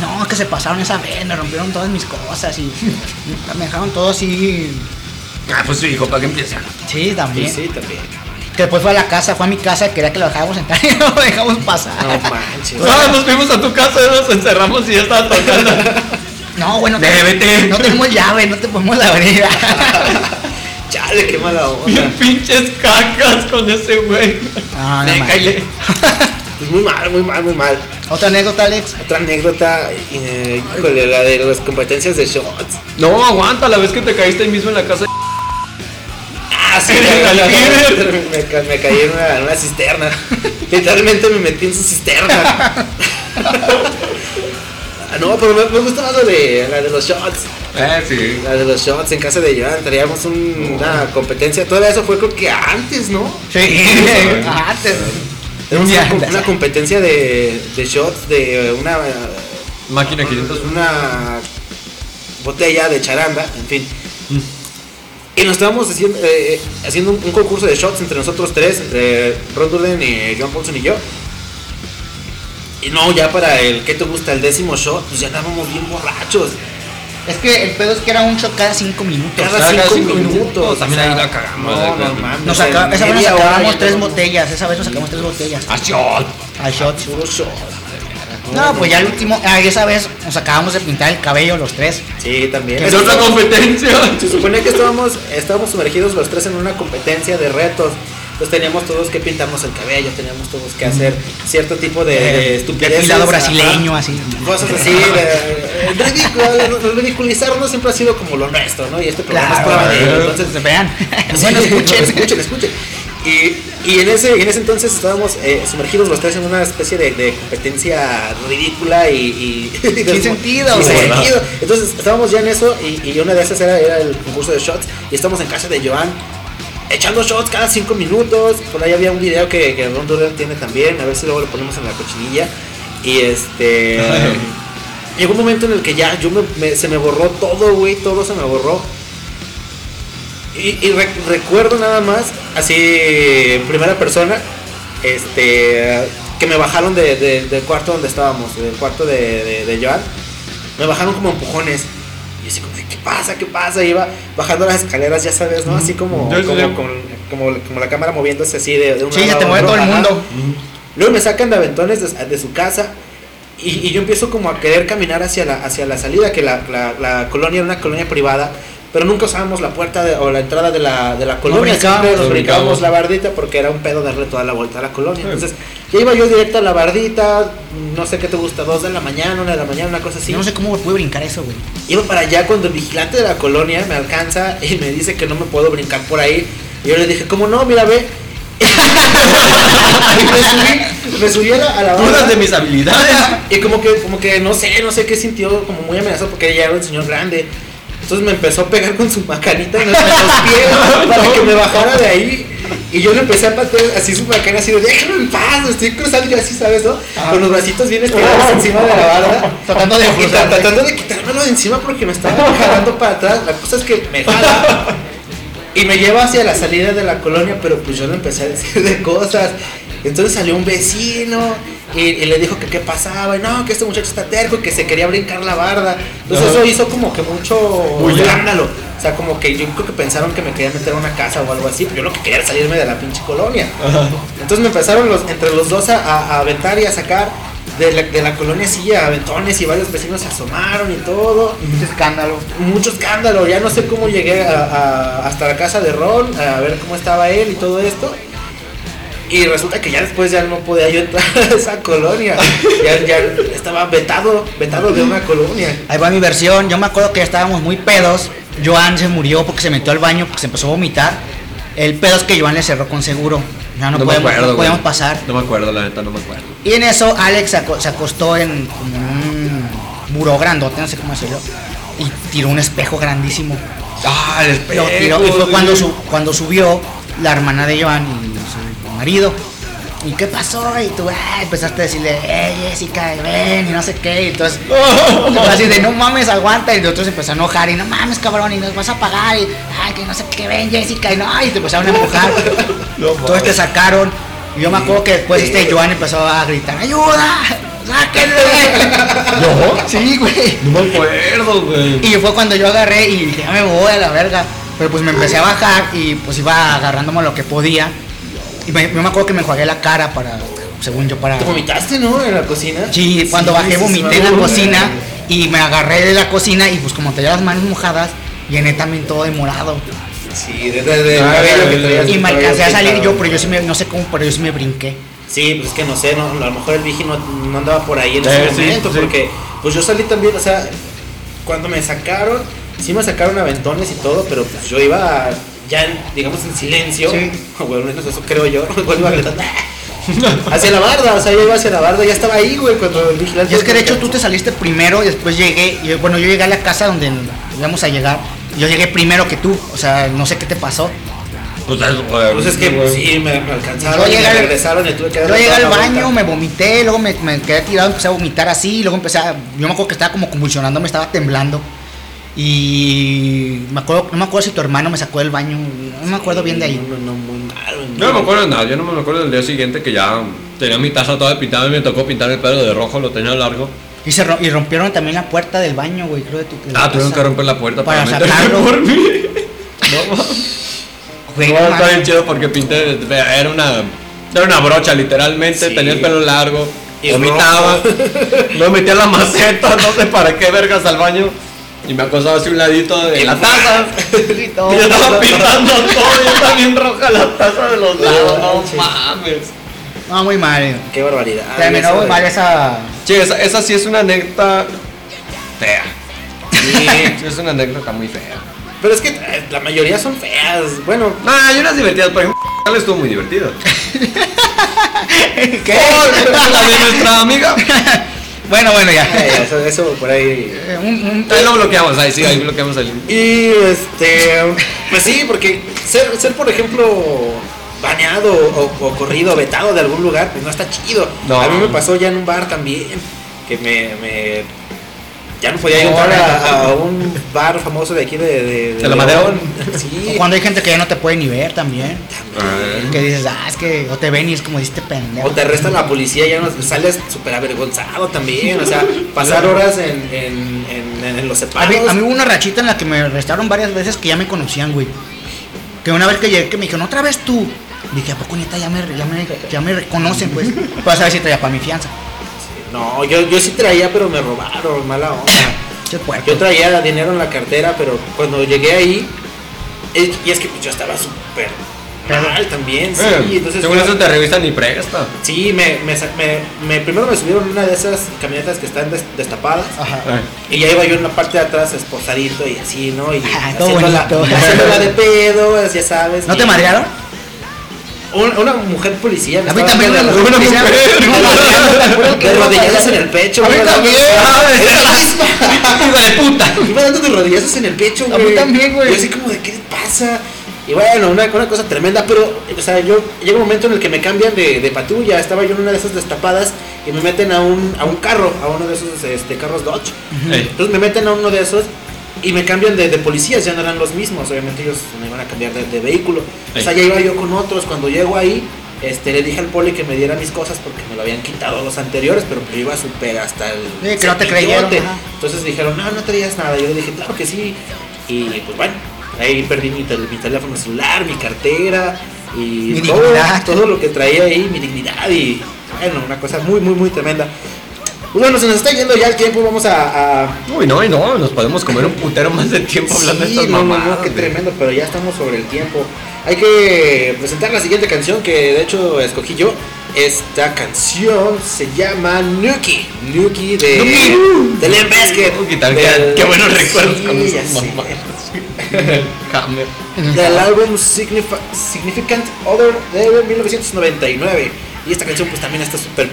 No, es que se pasaron esa vez, me rompieron todas mis cosas y [LAUGHS] me dejaron todo así. Ah, pues su hijo, ¿para qué empieza? Sí, Sí, también. sí, también. Que después fue a la casa, fue a mi casa, quería que lo dejáramos entrar [LAUGHS] y no lo dejamos pasar. No manches. Ah, nos fuimos a tu casa, nos encerramos y ya estaba tocando. [LAUGHS] No, bueno, no tenemos llave, no te podemos abrir. [LAUGHS] Chale, qué mala Bien onda. pinches cacas con ese güey. Ah, no caile. Pues muy mal, muy mal, muy mal. Otra anécdota, Alex. Otra anécdota, eh, híjole, la de las competencias de shots. No, aguanta, la vez que te caíste ahí mismo en la casa. [LAUGHS] me, me- caí en una, en una cisterna. [LAUGHS] Literalmente me metí en su cisterna. Ah, [LAUGHS] no, pero me, me gusta más la de, la de los shots. Sí. La de los shots en casa de Joan. Traíamos un- una competencia. Todo eso fue creo que antes, ¿no? Sí, antes. Tenemos una, competencia de, de shots de una, Máquina 500. una botella de charanda, en fin. Y nos estábamos haciendo, eh, haciendo un, un concurso de shots entre nosotros tres, entre Ron Durden y John Paulson y yo. Y no, ya para el que te gusta el décimo shot, pues ya andábamos bien borrachos. Es que el pedo es que era un show cada cinco minutos. Cada cada cinco, cinco minutos. minutos. También o sea, ahí la cagamos, No, no mames. Nos esa vez nos ya tres botellas. Esa vez nos sacamos tres botellas. ¡A shot! Al shot. Puro shot. No, pues ya el último. Ah, esa vez nos acabamos de pintar el cabello los tres. Sí, también. Es otra competencia. [LAUGHS] Se suponía que estábamos, estábamos sumergidos los tres en una competencia de retos. Entonces teníamos todos que pintarnos el cabello, teníamos todos que hacer cierto tipo de, de estupideces. Ajá. brasileño, así. Cosas así, de, el ridiculizarnos siempre ha sido como lo nuestro, ¿no? Y este programa es prueba de ello. Claro, Entonces, entonces vean. [LAUGHS] bueno, [LAUGHS] escuchen, escuchen, escuchen. Y, y en, ese, en ese entonces estábamos eh, sumergidos los tres en una especie de, de competencia ridícula y... y Sin [LAUGHS] sentido. Entonces estábamos ya en eso y, y una de esas era, era el concurso de shots y estamos en casa de Joan echando shots cada cinco minutos. Por ahí había un video que, que Ron Durden tiene también, a ver si luego lo ponemos en la cochinilla. Y este... [LAUGHS] Llegó un momento en el que ya yo me, me- se me borró todo, güey, todo se me borró. Y, y re- recuerdo nada más, así en primera persona, este, que me bajaron de- de- del cuarto donde estábamos, del cuarto de, de, de Joan. Me bajaron como empujones. Y así como, ¿qué pasa? ¿Qué pasa? Y iba bajando las escaleras, ya sabes, ¿no? Así como, sí, como, sí. con- como, como la cámara moviéndose así de, de un Sí, lado se te a mueve todo el mundo. Luego me sacan de aventones de, de su casa y, y yo empiezo como a querer caminar hacia la, hacia la salida, que la, la- la colonia era una colonia privada, pero nunca usábamos la puerta de- o la entrada de la, de la colonia, siempre nos no brincábamos la bardita porque era un pedo darle toda la vuelta a la colonia. Entonces Ya iba yo directo a la bardita, no sé qué te gusta, dos de la mañana, una de la mañana, una cosa así. No sé cómo pude brincar eso, güey. Iba para allá cuando el vigilante de la colonia me alcanza y me dice que no me puedo brincar por ahí. Y yo le dije, ¿cómo no? Mira, ve. [LAUGHS] y me subí, me subí a la, a la Dudas de mis habilidades. Y como que, como que no sé, no sé qué sintió, como muy amenazado porque ya era un señor grande. Entonces me empezó a pegar con su macanita en los, en los pies [LAUGHS] para que me bajara de ahí. Y yo le empecé a patear así su macana, así de, déjame en paz, estoy cruzando yo así, ¿sabes? no? Con los bracitos bien estirados encima de la barda. Tratando de cruzarte. tratando de quitármelo de encima porque me estaba jalando para atrás. La cosa es que me jala y me lleva hacia la salida de la colonia, pero pues yo le empecé a decir de cosas. Entonces salió un vecino y, y le dijo que qué pasaba. Y no, que este muchacho está terco y que se quería brincar la barda. Entonces Ajá. eso hizo como que mucho escándalo. O sea, como que yo creo que pensaron que me querían meter a una casa o algo así. Pero yo lo que quería era salirme de la pinche colonia. Entonces me empezaron los, entre los dos a, a, a aventar y a sacar de la, de la colonia así a aventones y varios vecinos se asomaron y todo. Mucho escándalo. Mucho escándalo, ya no sé cómo llegué a- a- hasta la casa de Ron a ver cómo estaba él y todo esto. Y resulta que ya después ya no podía yo entrar a esa colonia. Ya, ya estaba vetado, vetado de una colonia. Ahí va mi versión. Yo me acuerdo que ya estábamos muy pedos. Joan se murió porque se metió al baño porque se empezó a vomitar. El pedo es que Joan le cerró con seguro. Ya no, me podemos, acuerdo, no güey. podíamos pasar. No me acuerdo, la neta, no me acuerdo. Y en eso Alex se aco- se acostó en como un buró grandote, no sé cómo decirlo. Y tiró un espejo grandísimo. Ah, el Lo tiró, y fue cuando, su- cuando subió la hermana de Joan y marido. ¿Y qué pasó? Y tú ah, empezaste a decirle, eh, Jessica, ven, y no sé qué. Y entonces, [LAUGHS] fue así de, no mames, aguanta. Y otros empezó a enojar, y no mames, cabrón, y nos vas a pagar. Y, ay, que no sé qué, ven, Jessica. Y no, y te empezaron a empujar. [LAUGHS] Entonces te sacaron. Y yo me acuerdo que después este Joan empezó a gritar, ¡ayuda! ¡Sáquenme! [LAUGHS] ¿Yo? Sí, güey. No me acuerdo, güey. Y fue cuando yo agarré y dije, ya me voy a la verga. Pero pues me empecé a bajar y pues iba agarrándome lo que podía. Y me, yo me acuerdo que me enjuagué la cara para, según yo, para... ¿Te vomitaste, no? En la cocina. Sí, cuando Sí, bajé vomité en la cocina y me agarré de la cocina y pues como tenía las manos mojadas, llené también todo de morado. Sí, de, de, de- Ah, traías, Y me alcancé a salir yo, pero yo sí me, no sé cómo, pero yo sí me brinqué. Sí, pues es que no sé, no, a lo mejor el Vigi no, no andaba por ahí en Sí, ese sí, momento, sí. porque pues yo salí también, o sea, cuando me sacaron, sí me sacaron aventones y todo, pero pues yo iba ya, en, digamos, en silencio, Sí. o [LAUGHS] bueno, al menos eso creo yo, igual iba gritando, hacia la barda, o sea, yo iba hacia la barda, ya estaba ahí, güey, cuando el vigilante... Y es que de hecho tú te saliste primero y después llegué, y bueno, yo llegué a la casa donde íbamos a llegar. Yo llegué primero que tú, o sea, no sé qué te pasó. Pues güey. Pues es que pues, sí, me, me alcanzaron, y me al- regresaron y tuve que dar Yo llegué al baño, vuelta. me vomité, luego me, me quedé tirado, empecé a vomitar así, y luego empecé a, yo me acuerdo que estaba como convulsionando, me estaba temblando. Y me acuerdo, no me acuerdo si tu hermano me sacó del baño, no me acuerdo bien de ahí. No, no, muy malo. Yo no me acuerdo de nada, yo no me acuerdo del día siguiente que ya tenía mi taza toda pintada y me tocó pintar el pelo de rojo, lo tenía largo. Y, se y rompieron también la puerta del baño, güey, creo de tu Ah, tuvieron que romper la puerta Para para, sacarlo. por mí. [LAUGHS] No, Güey, no, no está mames. bien chido porque pinté, era una, era una brocha literalmente, Sí. tenía el pelo largo, Y vomitaba, [LAUGHS] no metía la maceta, no sé para qué vergas al baño. Y me acostaba así un ladito de la taza. [LAUGHS] Y todo. Yo estaba pintando todo, y está bien roja la taza de los lados. No mames. No, muy mal. Qué barbaridad. Terminó muy mal esa. Sí, esa, esa sí es una anécdota fea. Sí. [LAUGHS] Es una anécdota muy fea. Pero es que eh, la mayoría son feas. Bueno, No, hay unas divertidas, por ejemplo, [LAUGHS] estuvo muy divertido. ¿Qué? La de nuestra amiga. Bueno, bueno, ya. eh, eso, eso por ahí. Eh, un- un- Ahí lo bloqueamos, ahí sí, ahí bloqueamos el. Y este, pues sí, porque ser, ser por ejemplo, baneado o, o corrido, vetado de algún lugar, pues no está chido. No. A mí me pasó ya en un bar también, que me, me ya no podía entrar a, a un bar famoso de aquí de, de, ¿De la? León. o Sí. cuando hay gente que ya no te puede ni ver también. Ah. Que dices, ah, es que. O te ven y es como diste pendejo. O te arresta la policía, ya no sales súper avergonzado también. O sea, pasar horas en, en, en, en los A mí, separos. a mí hubo una rachita en la que me arrestaron varias veces que ya me conocían, güey. Que una vez que llegué, que me dijeron, otra vez tú. Dije, ¿a poco neta ya me, ya me, ya me reconocen, pues? Para saber si traía para mi fianza. No, yo, yo sí traía, pero me robaron, mala onda. Yo traía dinero en la cartera, pero cuando llegué ahí, es- y es que pues, yo estaba súper Pero- Ay, también, sí. Eh, entonces según eso te revisan y presta. Sí, me, me, me- me- primero me subieron una de esas camionetas que están des- destapadas. Ajá. Y ya iba yo en la parte de atrás esposadito y así, ¿no? Y Ah, todo haciéndola, bonito. haciéndola de pedo, ya sabes. ¿No y- te marearon? Un- Una, mujer policía. me A mí también dando una la- mujer policía. De rodillazos [LAUGHS] en el pecho, A mí güey. también. ¡Hijo de puta! Iba dando de rodillazos en el pecho, A güey. mí también, güey. Y así como de, ¿qué le pasa? Y bueno, una, una cosa tremenda, pero, o sea, yo llega un momento en el que me cambian de, de patrulla. Estaba yo en una de esas destapadas y me meten a un, a un carro, a uno de esos este, carros Dodge. Entonces me meten a uno de esos y me cambian de, de policías, ya no eran los mismos. Obviamente ellos me iban a cambiar de, de vehículo. O sea, ya iba yo con otros. Cuando llego ahí, este, le dije al poli que me diera mis cosas porque me lo habían quitado los anteriores, pero yo iba súper hasta el. Sí, que no te creyeron, ajá. Entonces dijeron, no, no traías nada. Yo le dije, claro que sí. Y pues bueno, ahí perdí mi, tel- mi teléfono celular, mi cartera y Mi todo, dignidad. todo lo que traía ahí, mi dignidad y bueno, una cosa muy, muy, muy tremenda. Bueno, se nos está yendo ya el tiempo, vamos a- a Uy, no, y no, nos podemos comer un putero más de tiempo hablando de estas no, mamadas. no, qué tremendo, pero ya estamos sobre el tiempo. Hay que presentar la siguiente canción que de hecho escogí yo. Esta canción se llama Nuki. Nuki de, Nuki. de Limp Bizkit. Uy, tal, Del- qué, buenos recuerdos Sí, con esas. [LAUGHS] Hammer. Del álbum Significant Other de 1999. Y esta canción pues también está súper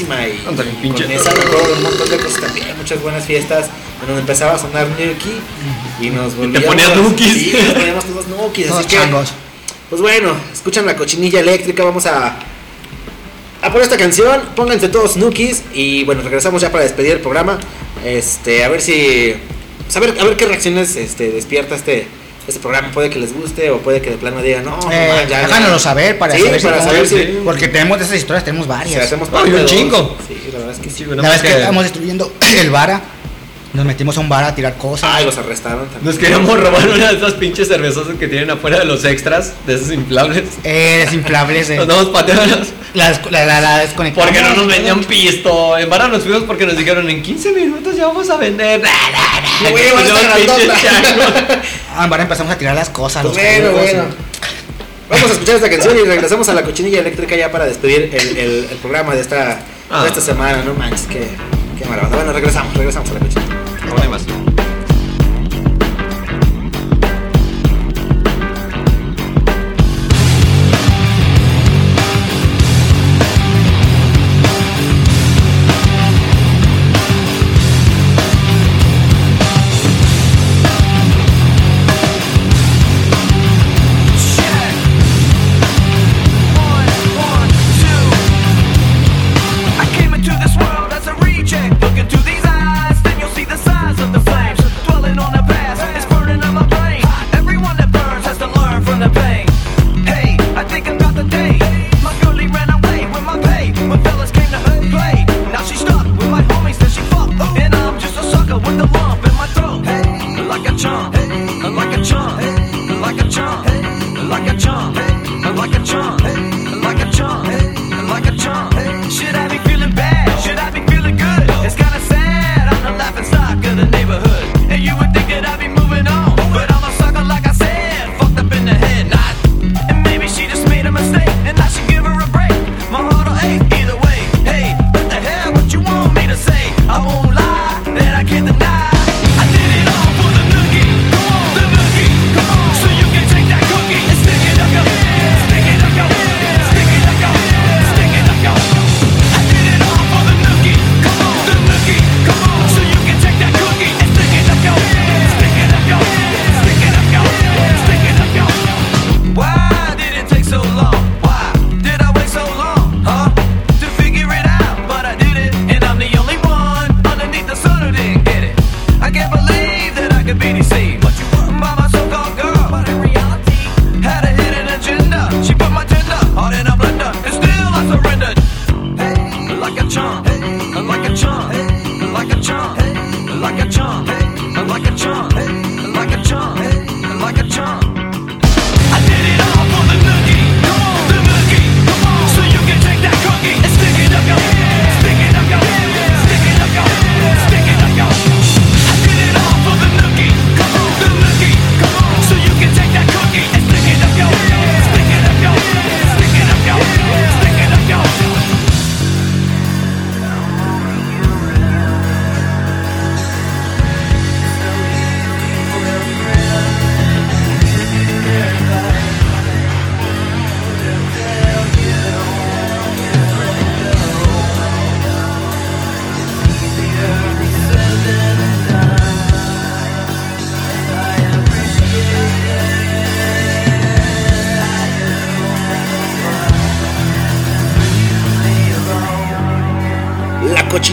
y, y con esa un montón de cosas también, muchas buenas fiestas en donde empezaba a sonar Nuki y nos volvíamos ponías Nukis. Sí, nos poníamos todos Nukis, Todos así que changos. pues bueno, escuchan la cochinilla eléctrica, vamos a a por esta canción, pónganse todos Nukis y bueno, regresamos ya para despedir el programa. Este, a ver si pues, a ver, a ver qué reacciones este despierta este este programa, puede que les guste o puede que de plano digan, no, Eh, ya, ya". háganoslo saber para Sí, saber si para cómo- saber si- Porque tenemos de esas historias, tenemos si varias. hacemos Ay, un chingo. Sí, la verdad es que sí. Sí, La más que que estamos destruyendo [CLEARS THROAT] el vara, nos metimos a un bar a tirar cosas. Ay, los arrestaron también. Nos queríamos robar una de esas pinches cervezosas que tienen afuera de los extras, de esos inflables. Eh, desinflables. eh. Nos damos pateadas La, la, la, la desconectamos. porque no nos vendían pisto. En vara nos fuimos porque nos dijeron en 15 minutos ya vamos a vender. Güey. [LAUGHS] Ah, en bar empezamos a tirar las cosas. Los bueno, bueno. Vamos a escuchar esta canción y regresamos a la cochinilla eléctrica ya para despedir el, el- el programa de esta, Ah. de esta semana. No manches, qué, qué maravilla. Bueno, regresamos, regresamos a la cochinilla. No hay más. I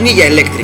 cochinilla eléctrica.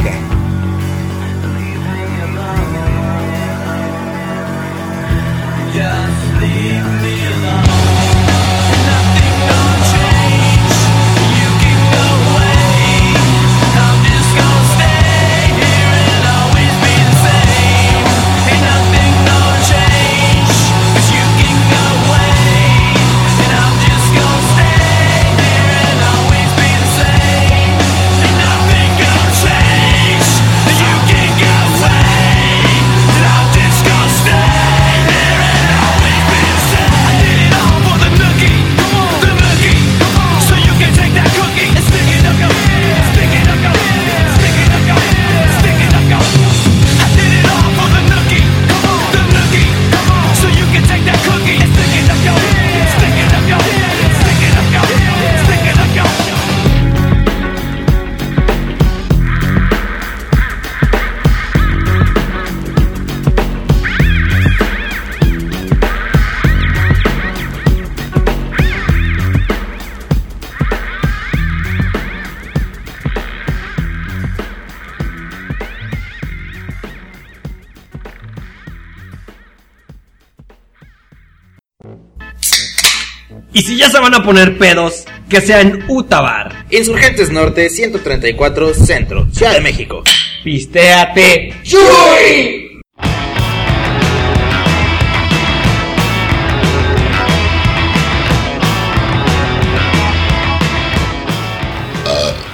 Se van a poner pedos, que sea en Utabar. Insurgentes Norte 134 Centro, Ciudad de México. Pistéate.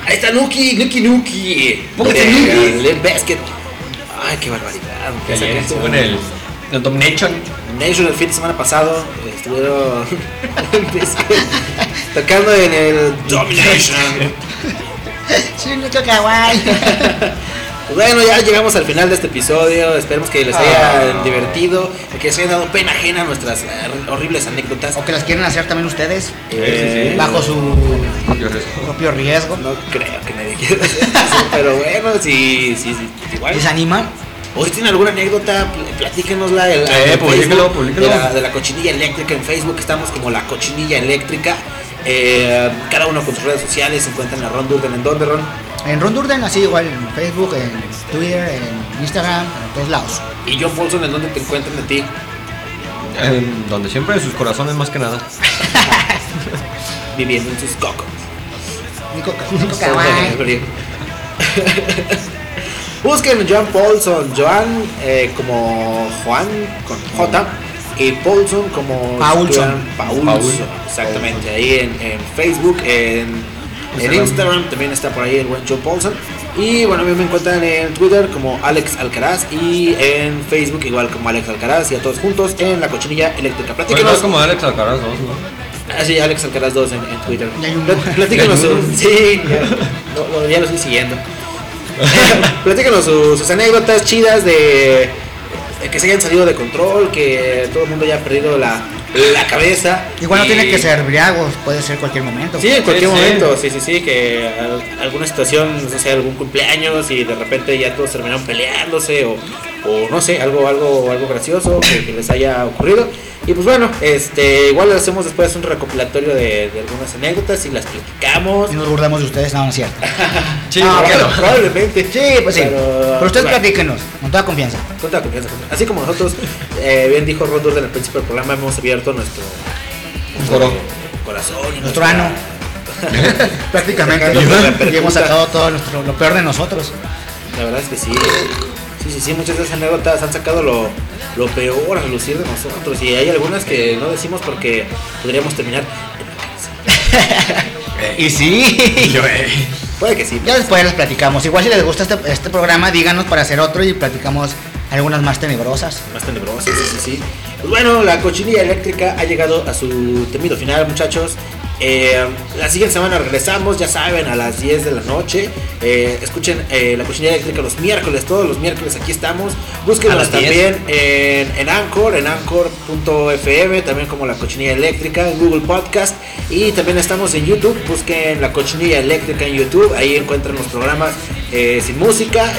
Ahí está Nuki, Nuki Nuki. Póngase Nuki. Bizkit. Ay, qué barbaridad. Que ayer estuvo en el, el Domination. Nation el fin de semana pasado estuvieron [LAUGHS] tocando en el Domination. Pues [LAUGHS] bueno, ya llegamos al final de este episodio. Esperemos que les haya Ah. divertido, que les haya dado pena ajena nuestras eh, horribles anécdotas. O que las quieren hacer también ustedes. Eh. Bajo su propio riesgo. No creo que nadie quiera hacer eso, pero bueno, sí, sí, sí, igual. ¿Les animan? ¿O si tienen alguna anécdota? Pl- Platíquenosla. publíquelo. De la, de la cochinilla eléctrica en Facebook. Estamos como la cochinilla eléctrica. Eh, cada uno con sus redes sociales. Se encuentran a Ron Durden. ¿En dónde, Ron? En Ron Durden, así igual en Facebook, en Twitter, en Instagram, en todos lados. Y John Paulson, ¿en dónde te encuentran de ti? En donde siempre en sus corazones más que nada. [LAUGHS] Viviendo en sus cocos. Nico, Nico kawaii. Busquen Joan Paulson, Joan eh, como Juan con J y Paulson como Paulson. Paulson, Paul. exactamente. Ahí en, en Facebook, en, en Instagram. También está por ahí el buen Joe Paulson. Y bueno, a mí me encuentran en Twitter como Alex Alcaraz y en Facebook igual como Alex Alcaraz y a todos juntos en la cochinilla eléctrica. Platíquenos. es como Alex Alcaraz 2, ¿no? Ah, sí, Alex Alcaraz 2 en, en Twitter. Platíquenos Sí, ya lo, lo- ya lo estoy siguiendo. [LAUGHS] Platíquenos su- sus anécdotas chidas de, de que se hayan salido de control, que todo el mundo haya perdido la, la cabeza. Igual no tiene que ser briagos, puede ser cualquier momento. Sí, en cualquier Sí, sí. momento, sí, sí, sí, que al- alguna situación, no sé, algún cumpleaños y de repente ya todos terminaron peleándose o, o no sé, algo, algo, algo gracioso que, que les haya ocurrido. Y pues bueno, este, igual hacemos después un recopilatorio de, de algunas anécdotas y las platicamos. Y nos burlamos de ustedes, no, no es cierto. [LAUGHS] Sí, Ah, ¿por qué bueno, no? Probablemente. Sí, pues sí. Pero, Pero, ustedes platíquenos, con toda confianza. Con toda confianza. Así como nosotros, [LAUGHS] eh, bien dijo Ron Durden al principio del programa, hemos abierto nuestro corazón y Nuestro ano. [LAUGHS] Prácticamente. Y hemos sacado todo nuestro, lo peor de nosotros. La verdad es que sí. Sí, sí, sí, muchas de esas anécdotas han sacado lo, lo peor a lucir de nosotros. Y hay algunas que no decimos porque podríamos terminar cárcel. [LAUGHS] Y sí. [LAUGHS] Puede que sí. Ya después les platicamos. Igual si les gusta este, este programa, díganos para hacer otro y platicamos algunas más tenebrosas. Más tenebrosas, sí, sí, sí. Pues bueno, la cochinilla eléctrica ha llegado a su temido final, muchachos. Eh, la siguiente semana regresamos, ya saben, a las 10 de la noche. Eh, escuchen eh, la cochinilla eléctrica los miércoles, todos los miércoles aquí estamos. Búsquenos las 10. también en, en Anchor, en Anchor.fm, también como la cochinilla eléctrica, en Google Podcast. Y también estamos en YouTube, busquen la cochinilla eléctrica en YouTube, ahí encuentran los programas sin música.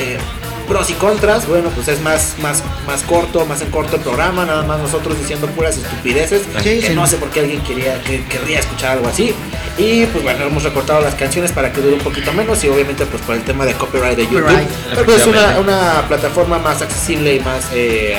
Pros y contras, bueno, pues es más, más, más corto, más en corto el programa, nada más nosotros diciendo puras estupideces, Sí, que sí. no sé por qué alguien quería, que, querría escuchar algo así. Y pues bueno, hemos recortado las canciones para que dure un poquito menos y obviamente pues por el tema de copyright de YouTube. Copyright. Pero es una, una plataforma más accesible y más eh,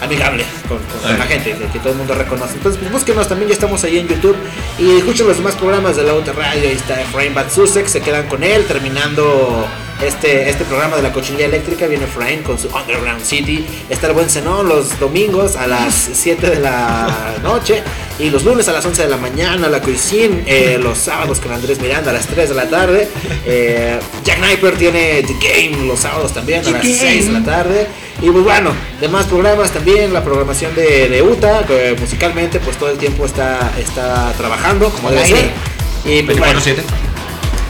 amigable con, con- la gente, que, todo el mundo reconoce. Entonces pues búsquenos, también ya estamos ahí en YouTube y escuchen los demás programas de la UT Radio, ahí está Efraín Bad Sussex, se quedan con él terminando este, este programa de la cochinilla eléctrica, viene Efraín con su Underground City, está el buen Zenón los domingos a las [LAUGHS] 7 de la noche y los lunes a las 11 de la mañana, la Cuisine, eh, los sábados con Andrés Miranda a las 3 de la tarde, eh, Jack Kniper tiene The Game los sábados también a las 6 de la tarde y pues bueno, demás programas también, la programación de, de UTA, que musicalmente pues todo el tiempo está, está trabajando como debe ser. Y pues, bueno, 24-7.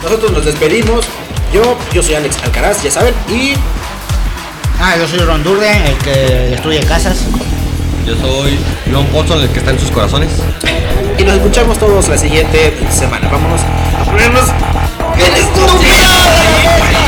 nosotros nos despedimos. Yo, yo soy Alex Alcaraz, ya saben, y Ah, yo soy Ron Durden, el que destruye casas. Yo soy Leon Paulson, el que está en sus corazones. y nos escuchamos todos la siguiente semana. Vámonos a ponernos bien estúpidos.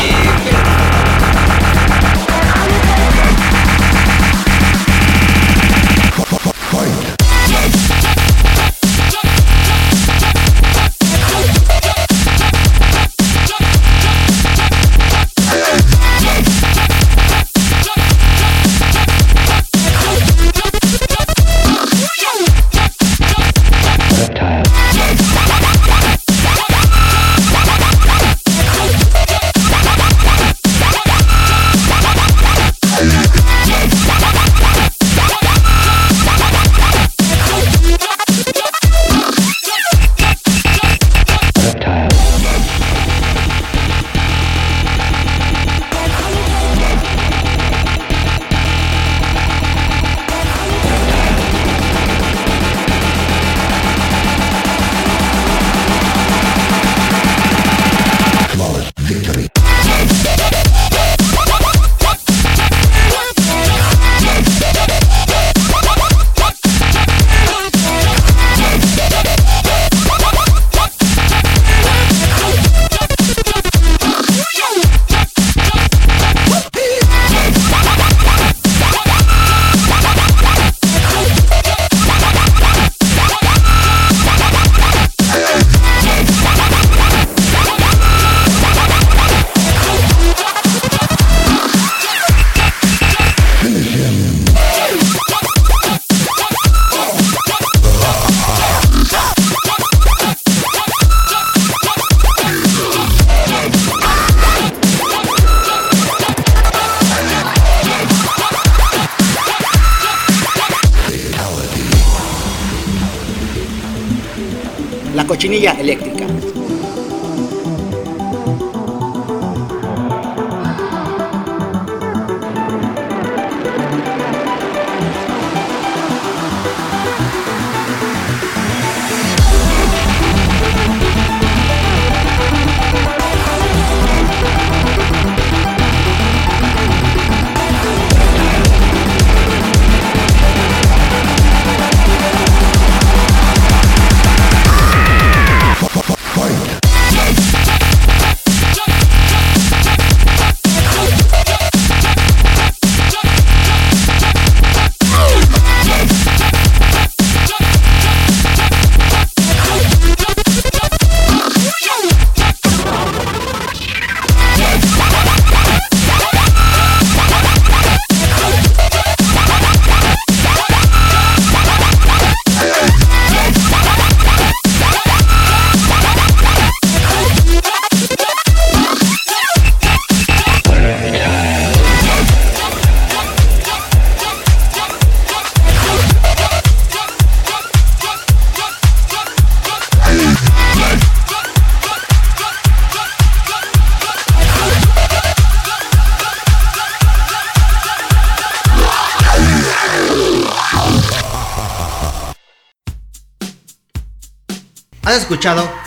La cochinilla eléctrica.